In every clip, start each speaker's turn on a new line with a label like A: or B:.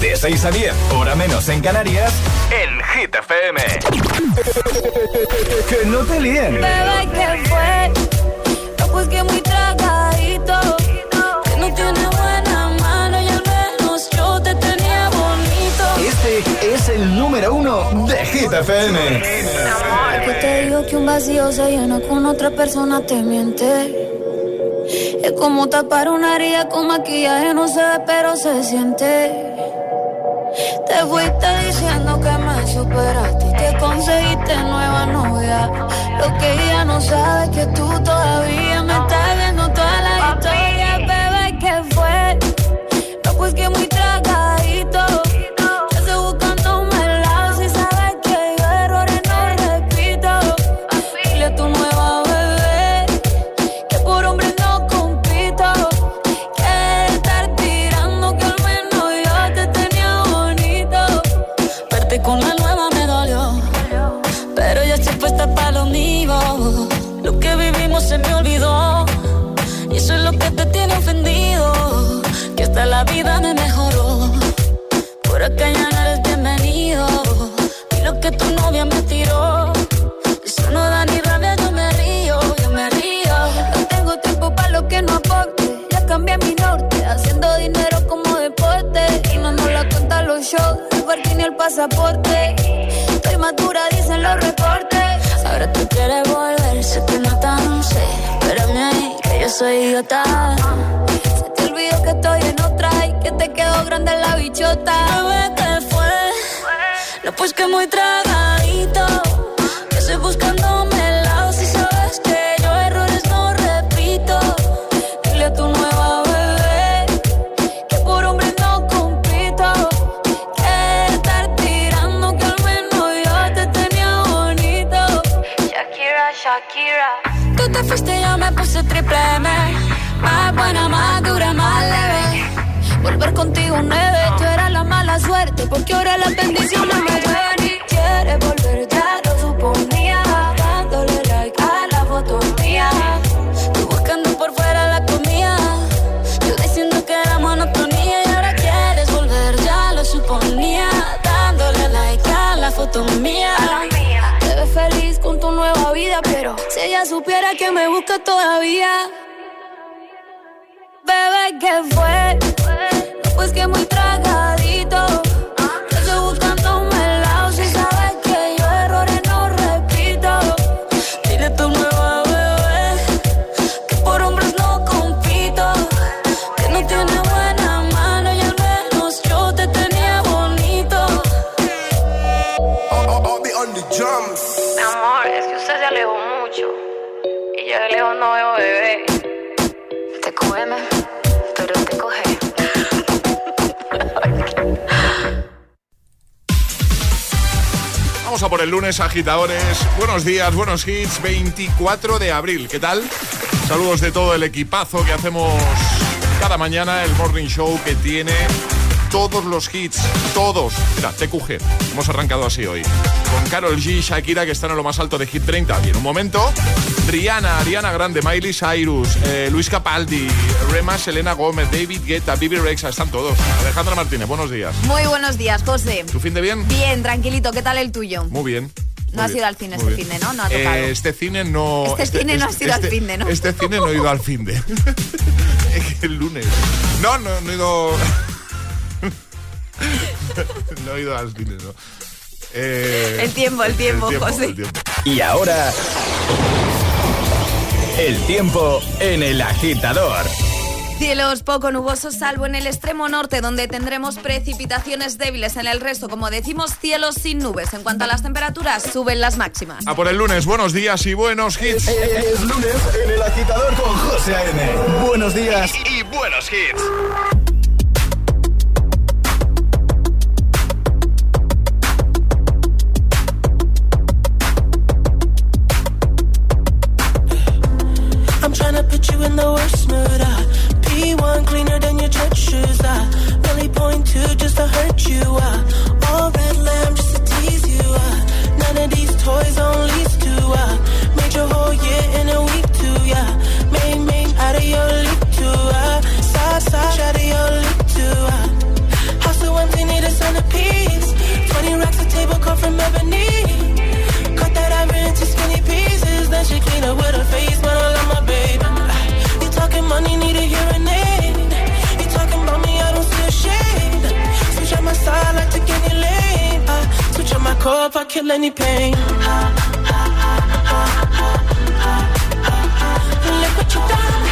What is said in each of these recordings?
A: De 6 a 10, hora menos en Canarias, en Hit FM.
B: que no te líen.
C: Bebé, ¿qué fue? No, pues que muy tragadito. Que no tiene buena mano y al menos yo te tenía bonito.
B: Este es el número uno de Hit FM.
C: Pues te digo que un vacío se llena con otra persona, te miente. Es como tapar una herida con maquillaje, no se ve, pero se siente. Te fuiste diciendo que me superaste y que conseguiste nueva novia. Lo que ella no sabe que tú todavía me estás la vida me mejoró. Por acá ya no eres bienvenido. Y lo que tu novia me tiró. Eso no da ni rabia, yo me río, yo me río. No tengo tiempo para lo que no aporte. Ya cambié mi norte, haciendo dinero como deporte. Y no nos la cuentan los shows, ni el pasaporte. Estoy madura, dicen los reportes. Ahora tú quieres volver, se te nota, no sé. Espérame ahí, que yo soy idiota. Se te olvidó que estoy en otra y que te quedó grande la bichota. ¿qué fue? No, pues que muy tragadito. Que estoy buscándome Volver contigo nueve, yo era la mala suerte Porque ahora las bendiciones me llueven y quieres volver, ya lo suponía Dándole like a la foto mía. Tú buscando por fuera la comida. Yo diciendo que era monotonía Y ahora quieres volver, ya lo suponía Dándole like a la foto mía. Te ves feliz con tu nueva vida Pero si ella supiera que me busca todavía. Bebé, ¿qué fue? No, pues que muy
D: Vamos a por el lunes, agitadores. Buenos días, buenos hits. 24 de abril. ¿Qué tal? Saludos de todo el equipazo que hacemos cada mañana, el morning show que tiene todos los hits, todos. Mira, TQG. Hemos arrancado así hoy. Con Carol G, Shakira, que están en lo más alto de Hit 30. Y en un momento, Rihanna, Ariana Grande, Miley Cyrus, eh, Luis Capaldi, Rema, Selena Gómez, David Guetta, Bibi Rexa, están todos. Alejandra Martínez, buenos días.
E: Muy buenos días, José.
D: ¿Tu fin de bien?
E: Bien, tranquilito. ¿Qué tal el tuyo?
D: Muy bien.
E: No has ido al cine este fin de, ¿no? No ha tocado.
D: Eh, este cine no.
E: Este cine no has ido al fin de, ¿no?
D: Este cine no he ido al fin de. el lunes. No, no, no he ido. no he ido al cine, no. Eh,
E: el tiempo, el tiempo, José.
D: el tiempo.
A: Y ahora. El tiempo en el agitador.
E: Cielos poco nubosos, salvo en el extremo norte, donde tendremos precipitaciones débiles. En el resto, como decimos, cielos sin nubes. En cuanto a las temperaturas, suben las máximas.
D: A por el lunes, buenos días y buenos hits.
B: Es lunes en el agitador con José A.M. Buenos días.
A: Y buenos hits.
F: The worst mood. Uh. P1 cleaner than your church shoes. Uh. Really point two just to hurt you. Uh. All red lamb just to tease you. Uh. None of these toys on lease to. Uh. If I kill any pain. Look what you done.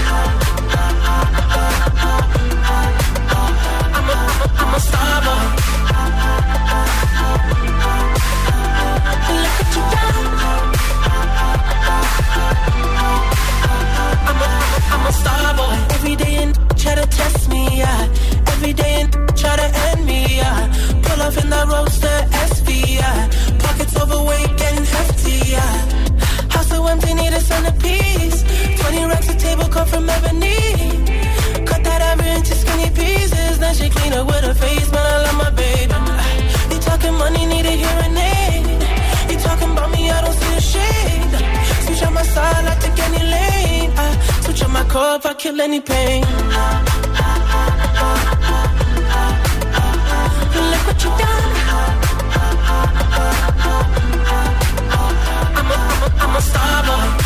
F: I'm a, I'm a, I'm a star boy. Look what you done. I'm a, I'm a star boy. A centerpiece. 20 racks a table come from ebony. Cut that ivory into skinny pieces. Then she clean up with her face, man, I love my baby. You talking money, need a hearing aid. You talking about me, I don't see a shade. Switch on my side, I take any lane. I switch on my if I kill any pain. Look what you done. I'm a, I'm a, I'm a star boy.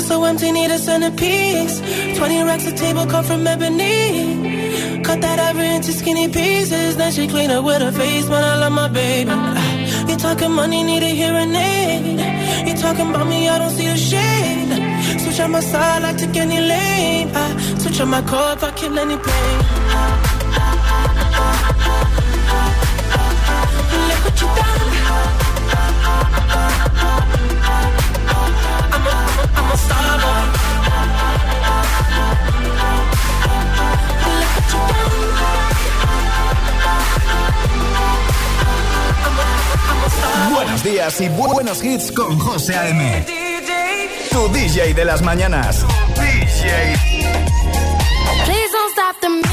F: House so empty, need a centerpiece. 20 racks a table come from ebony. Cut that ivory into skinny pieces. Then she clean up with her face, man, I love my baby. Ah, you talking money, need a hearing aid. You talking about me, I don't see a shade. Switch on my side, I take any lane. I switch on my core if I kill any pain. Look what you done.
B: Buenos días y bu- buenos hits con José A.M. Tu DJ de las mañanas.
G: Please don't stop the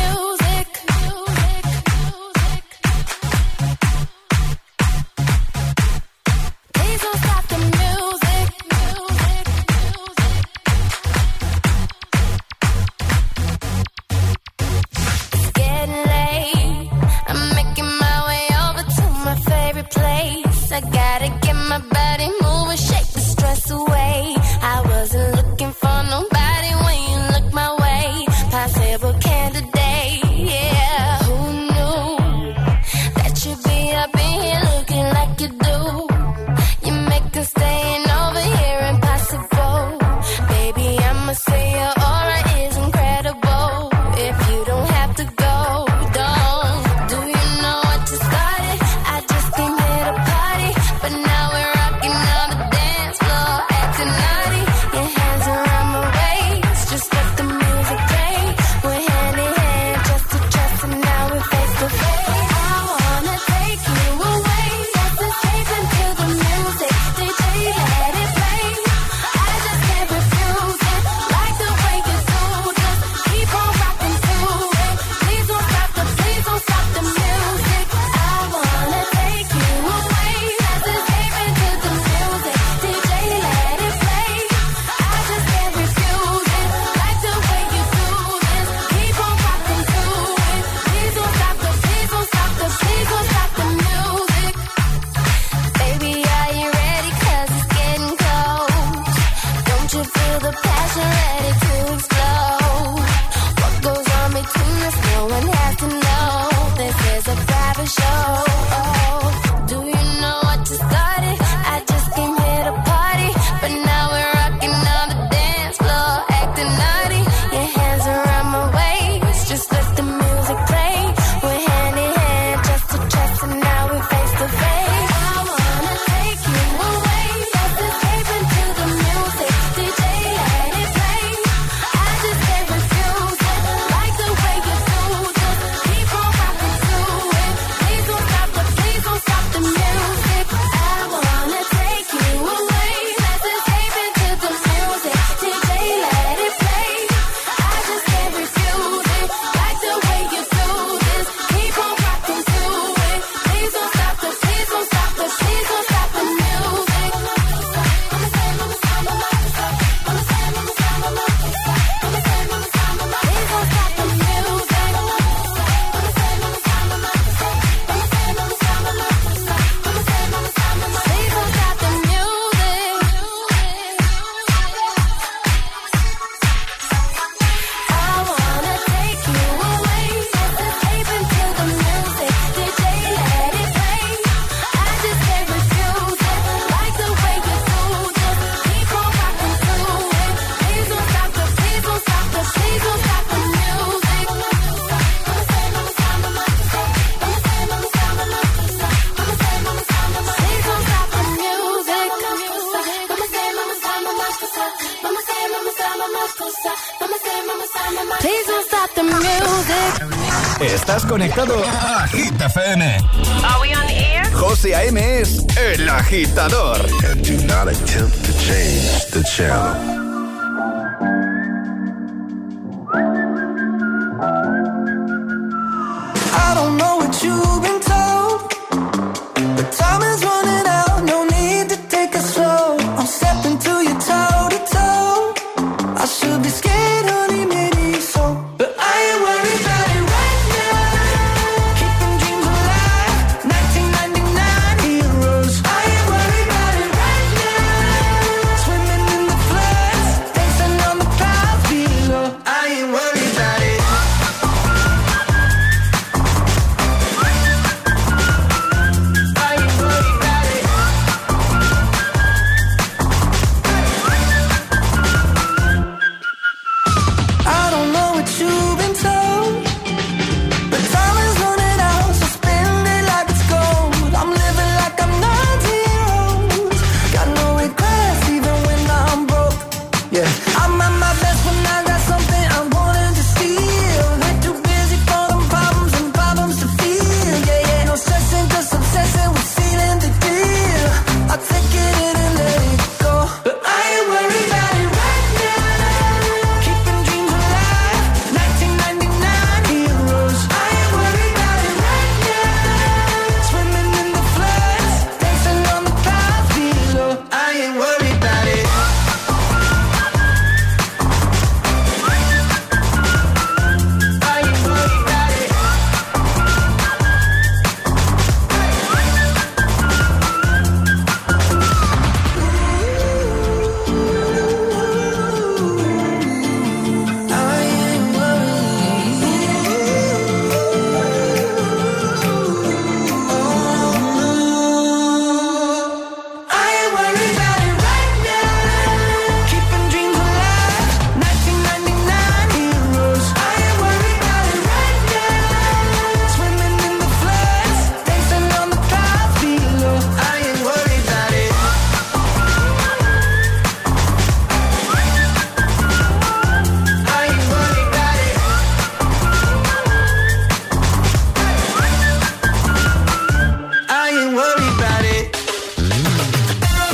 G: the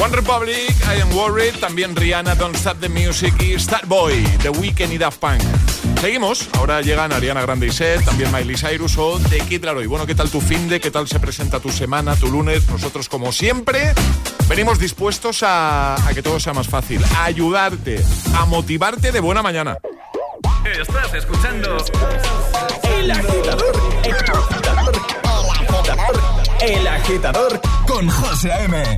D: One Republic, I Am Worried, también Rihanna, Don't Stop the Music y Starboy, The Weeknd y Daft Punk. Seguimos, ahora llegan Ariana Grande y Seth, también Miley Cyrus o The Kid Laroi. Bueno, ¿qué tal tu fin de? ¿Qué tal se presenta tu semana, tu lunes? Nosotros, como siempre, venimos dispuestos a, que todo sea más fácil, a ayudarte, a motivarte de buena mañana.
H: Estás escuchando El Agitador, El Agitador, El Agitador, El Agitador con José
B: M.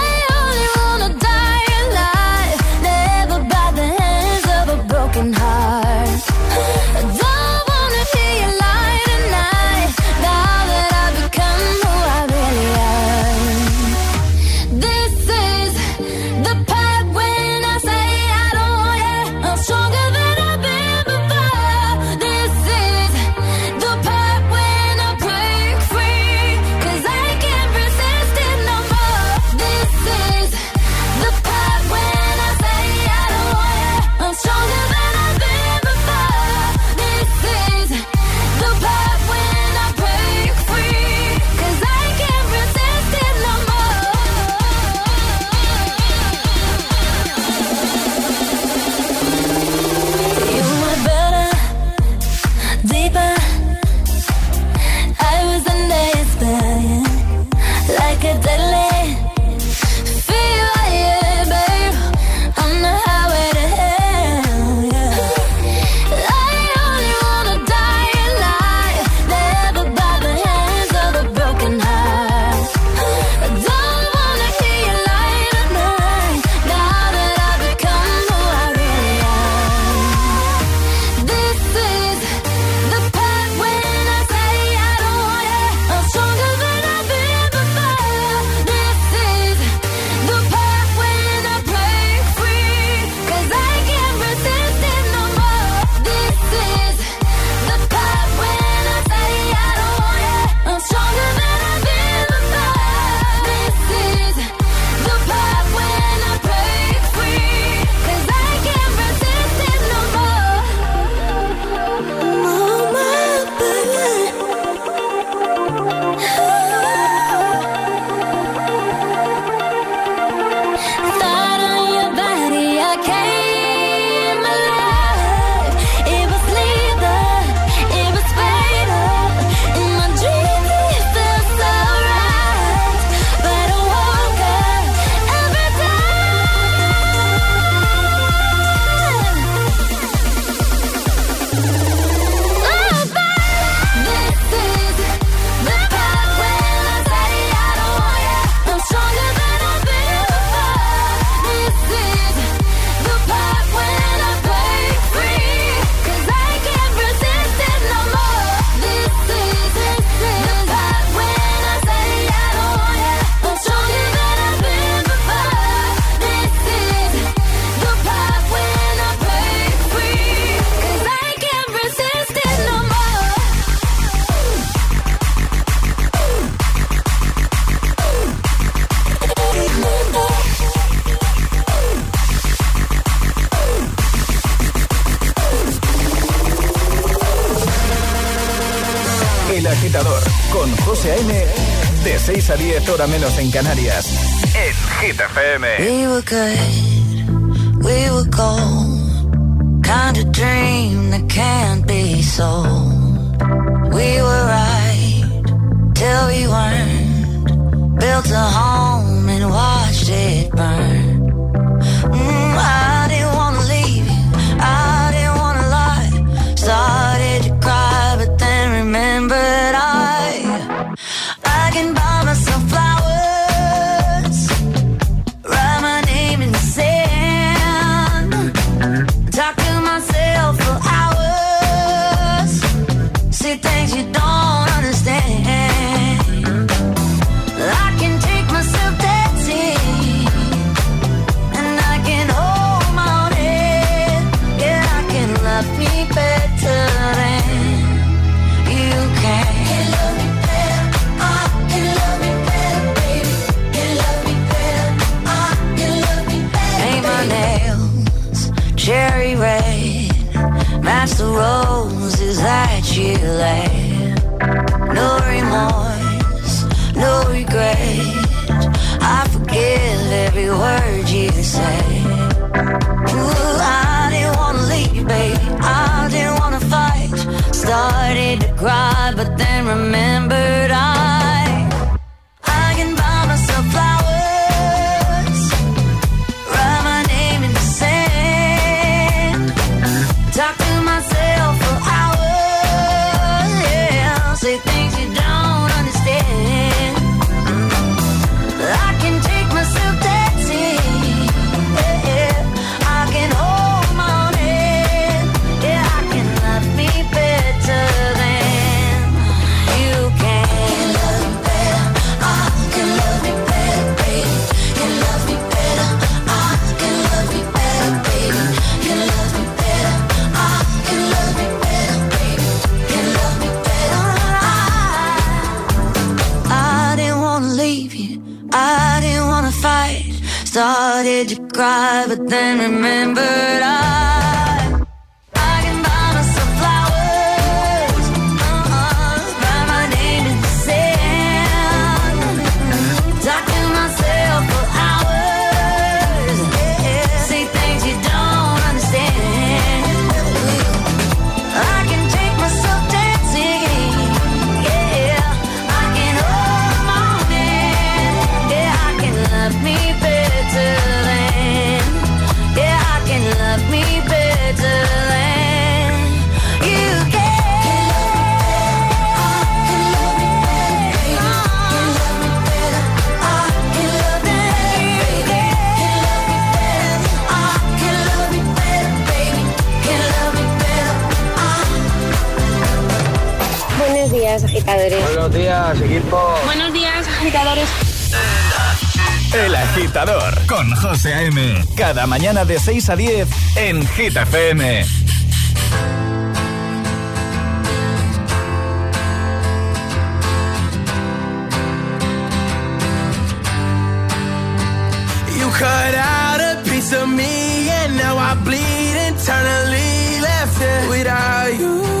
B: hora menos en Canarias. En Hit FM.
H: We were good, we were gold. Kind of dream that can't be sold. We were right till we weren't. Built a home and watched it burn. Mm, I didn't wanna leave you. I didn't wanna lie. Started to cry, but then remembered. a seguir.
I: Buenos días, agitadores.
B: El agitador con José A.M. Cada mañana de 6 a 10 en Hit FM.
J: You cut out a piece of me and now I bleed internally left it without you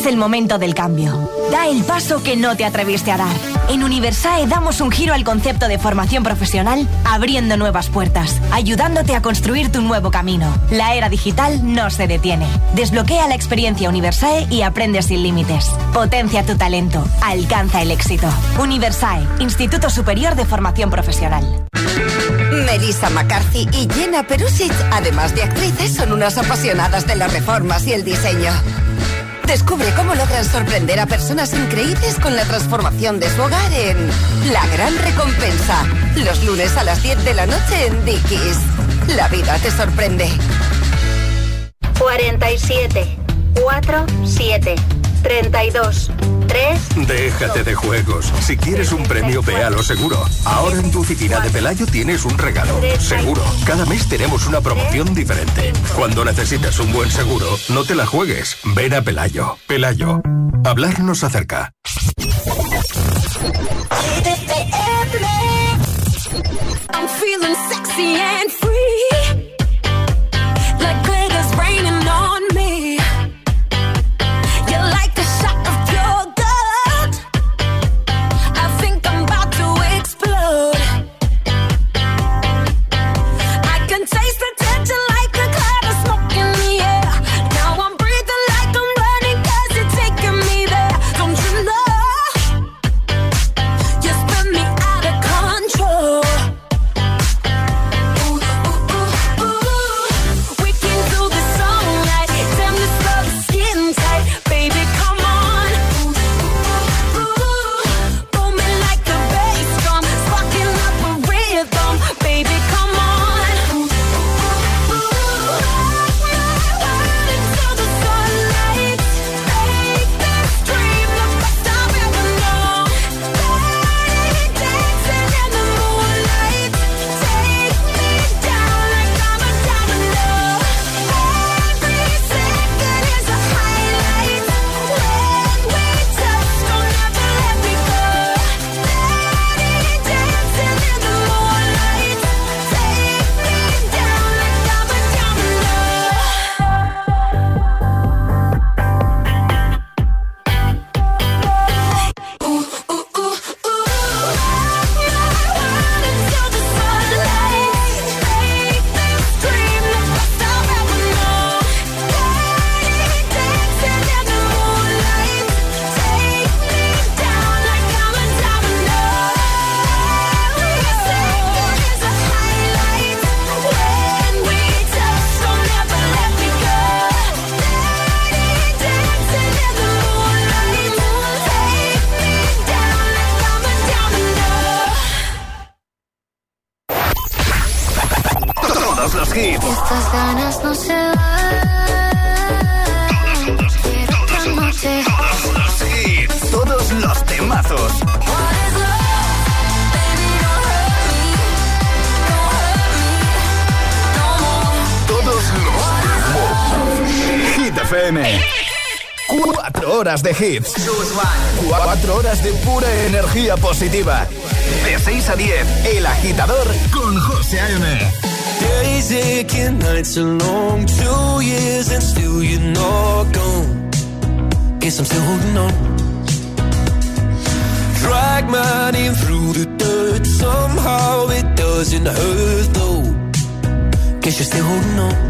K: Es el momento del cambio. Da el paso que no te atreviste a dar. En Universae damos un giro al concepto de formación profesional, abriendo nuevas puertas, ayudándote a construir tu nuevo camino. La era digital no se detiene. Desbloquea la experiencia Universae y aprende sin límites. Potencia tu talento. Alcanza el éxito. Universae, Instituto Superior de Formación Profesional.
L: Melissa McCarthy y Jenna Perusic, además de actrices, son unas apasionadas de las reformas y el diseño. Descubre cómo logran sorprender a personas increíbles con la transformación de su hogar en La Gran Recompensa. Los lunes a las 10 de la noche en Dickies. La vida te sorprende.
M: 47, 4, 7, 32, 3.
N: Déjate de juegos. Si quieres un premio, ve a lo seguro. Ahora en tu oficina de Pelayo tienes un regalo. Seguro. Cada mes tenemos una promoción diferente. Cuando necesites un buen seguro, no te la juegues. Ven a Pelayo. Pelayo. Hablarnos acerca.
H: I'm feeling sexy and free.
B: horas de hits. Cuatro horas de pura energía positiva. De 6 a 10, El Agitador con José A.M.
J: Days aching, nights are long, two years and still you're not gone. Guess I'm still holding on.
O: Drag my name through the dirt, somehow it doesn't hurt though. Guess you're still holding on.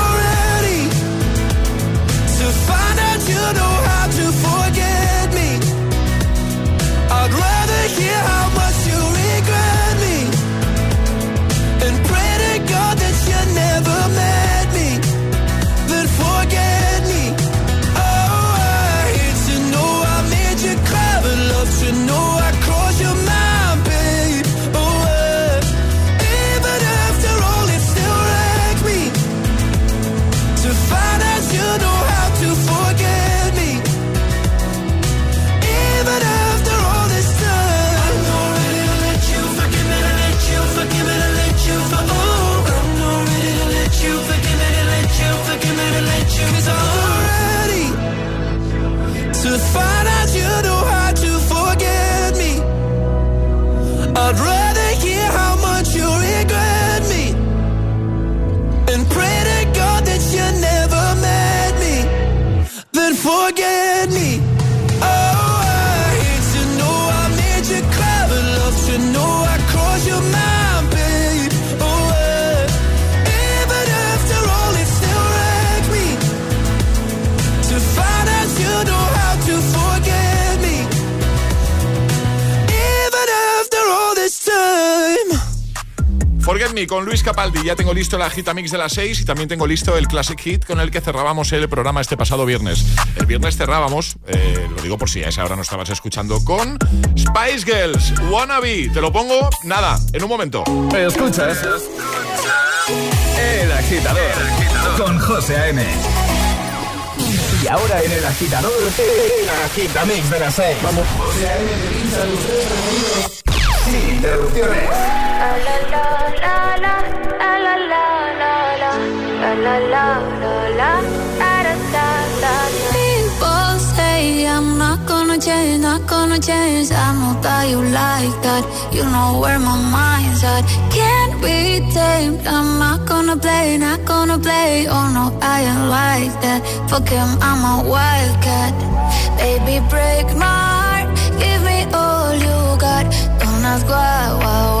D: tengo listo la Gita Mix de las 6 y también tengo listo el Classic Hit con el que cerrábamos el programa este pasado viernes. El viernes cerrábamos, eh, lo digo por si a esa hora no estabas escuchando, con Spice Girls, Wannabe. Te lo pongo, nada, en un momento.
B: Escuchas El Agitador con José A.M. Y ahora en El Agitador, el Agitamix de las 6. Vamos. José A.M. sin interrupciones.
C: People say I'm not gonna change, not gonna change. I know that you like that. You know where my mind's at. Can't be tamed. I'm not gonna play, not gonna play. Oh no, I ain't like that. Fuck him, I'm a wildcat. Baby, break my heart. Give me all you got. Don't ask why, why, why.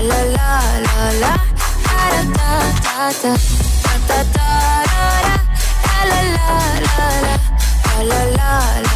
C: la la la la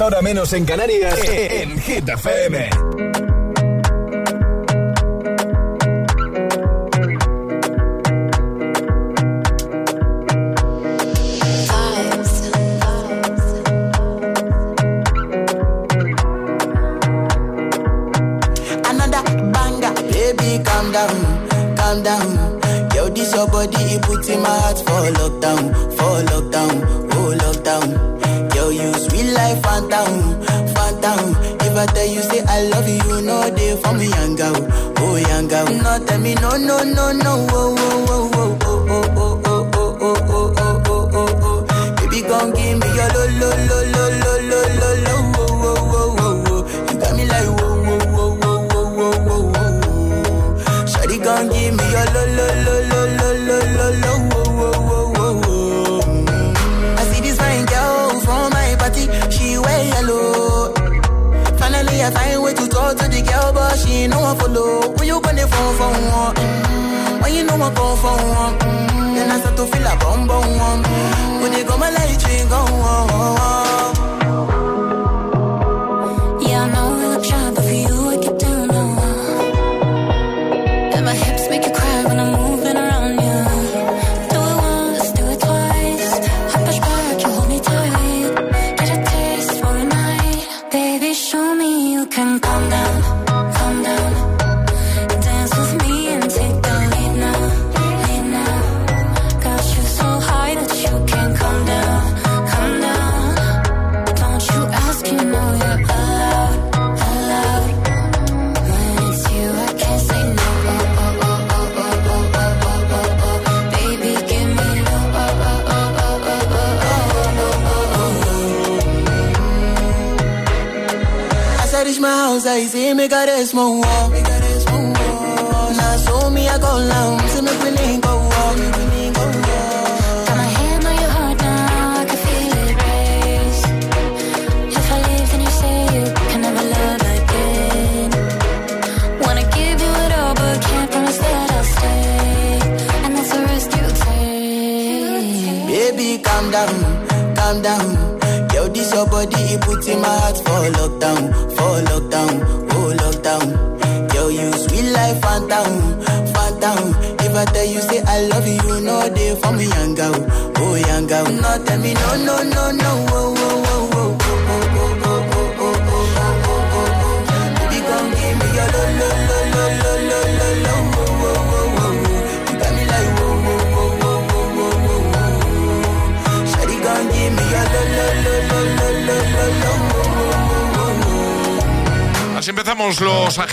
A: Ahora menos en Canarias, en Hit FM.
P: Yo, body, in my heart for lockdown, for lockdown, oh lockdown. Sweet phantom, phantom. If I tell you say I love you, no day for me, young oh young girl. No tell me no, no, no, no, oh, oh, oh, oh, oh, oh, oh, oh, oh, oh, oh, oh, oh, oh, oh. Baby, gon' give me your lo, lo, lo, lo, she know I
H: follow. When you gonna phone for one? Mm-hmm. When you know I call for one? Mm-hmm. Then I start to feel a bum bum one. Mm-hmm. When they go my light, you go. Oh, oh, oh.
P: that is my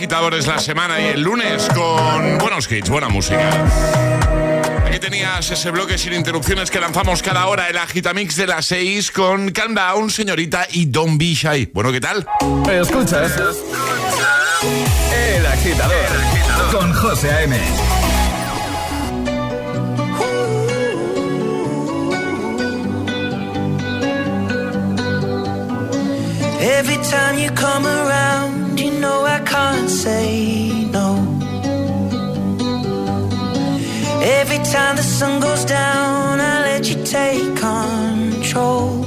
P: agitadores la semana y el lunes con buenos hits, buena música. Aquí tenías ese bloque sin interrupciones que lanzamos cada hora, el Agitamix de las 6 con Calm Down, Señorita y Don Be Shy. Bueno, ¿qué tal?
B: Escuchas. El el agitador. con José A.M.
A: Every time you come around can't say no. Every time the sun goes down, I let you take control.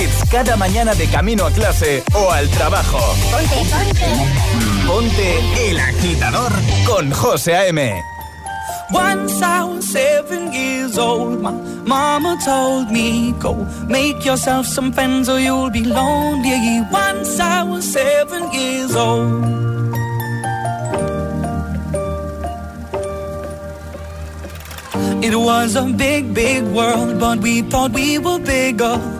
H: hits cada mañana de camino a clase o al trabajo. Ponte, ponte. Ponte el agitador con José A.M.
Q: Once I was seven years old, my mama told me, Go make yourself some friends or you'll be lonely. Once I was seven years old. It was a big, big world, but we thought we were bigger.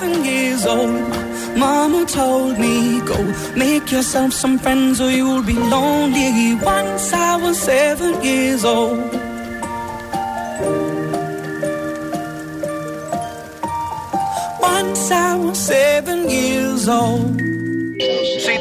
Q: seven years old. Mama told me, go make yourself some friends or you'll be lonely. Once I was seven years old. Once I was seven years old.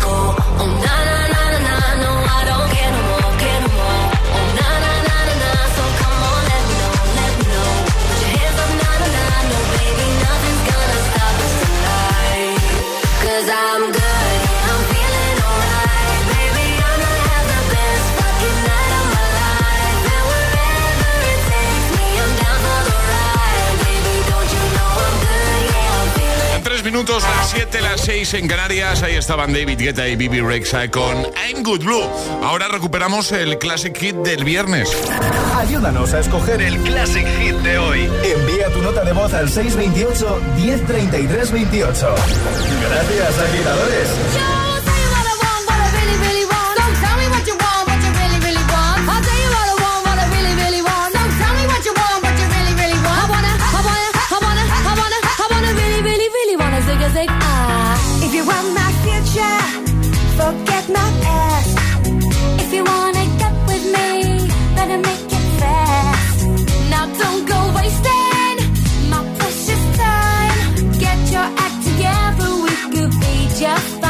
G: go. 7, las 6 en Canarias. Ahí estaban David Guetta y Bibi Rexa con I'm Good Blue. Ahora recuperamos el Classic Hit del viernes.
B: Ayúdanos a escoger el Classic Hit de hoy. Envía tu nota de voz al
D: forget my past. If you wanna get with me, better make it fast. Now don't go wasting my precious time. Get your
G: act together, we could be just fine.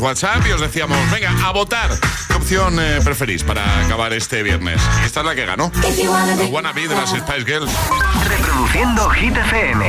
G: WhatsApp y os decíamos, venga, a votar. ¿Qué opción eh, preferís para acabar este viernes? Y esta es la que ganó.
D: If you wanna be
G: Wanna Be de las Spice Girls.
N: Reproduciendo Hit FM.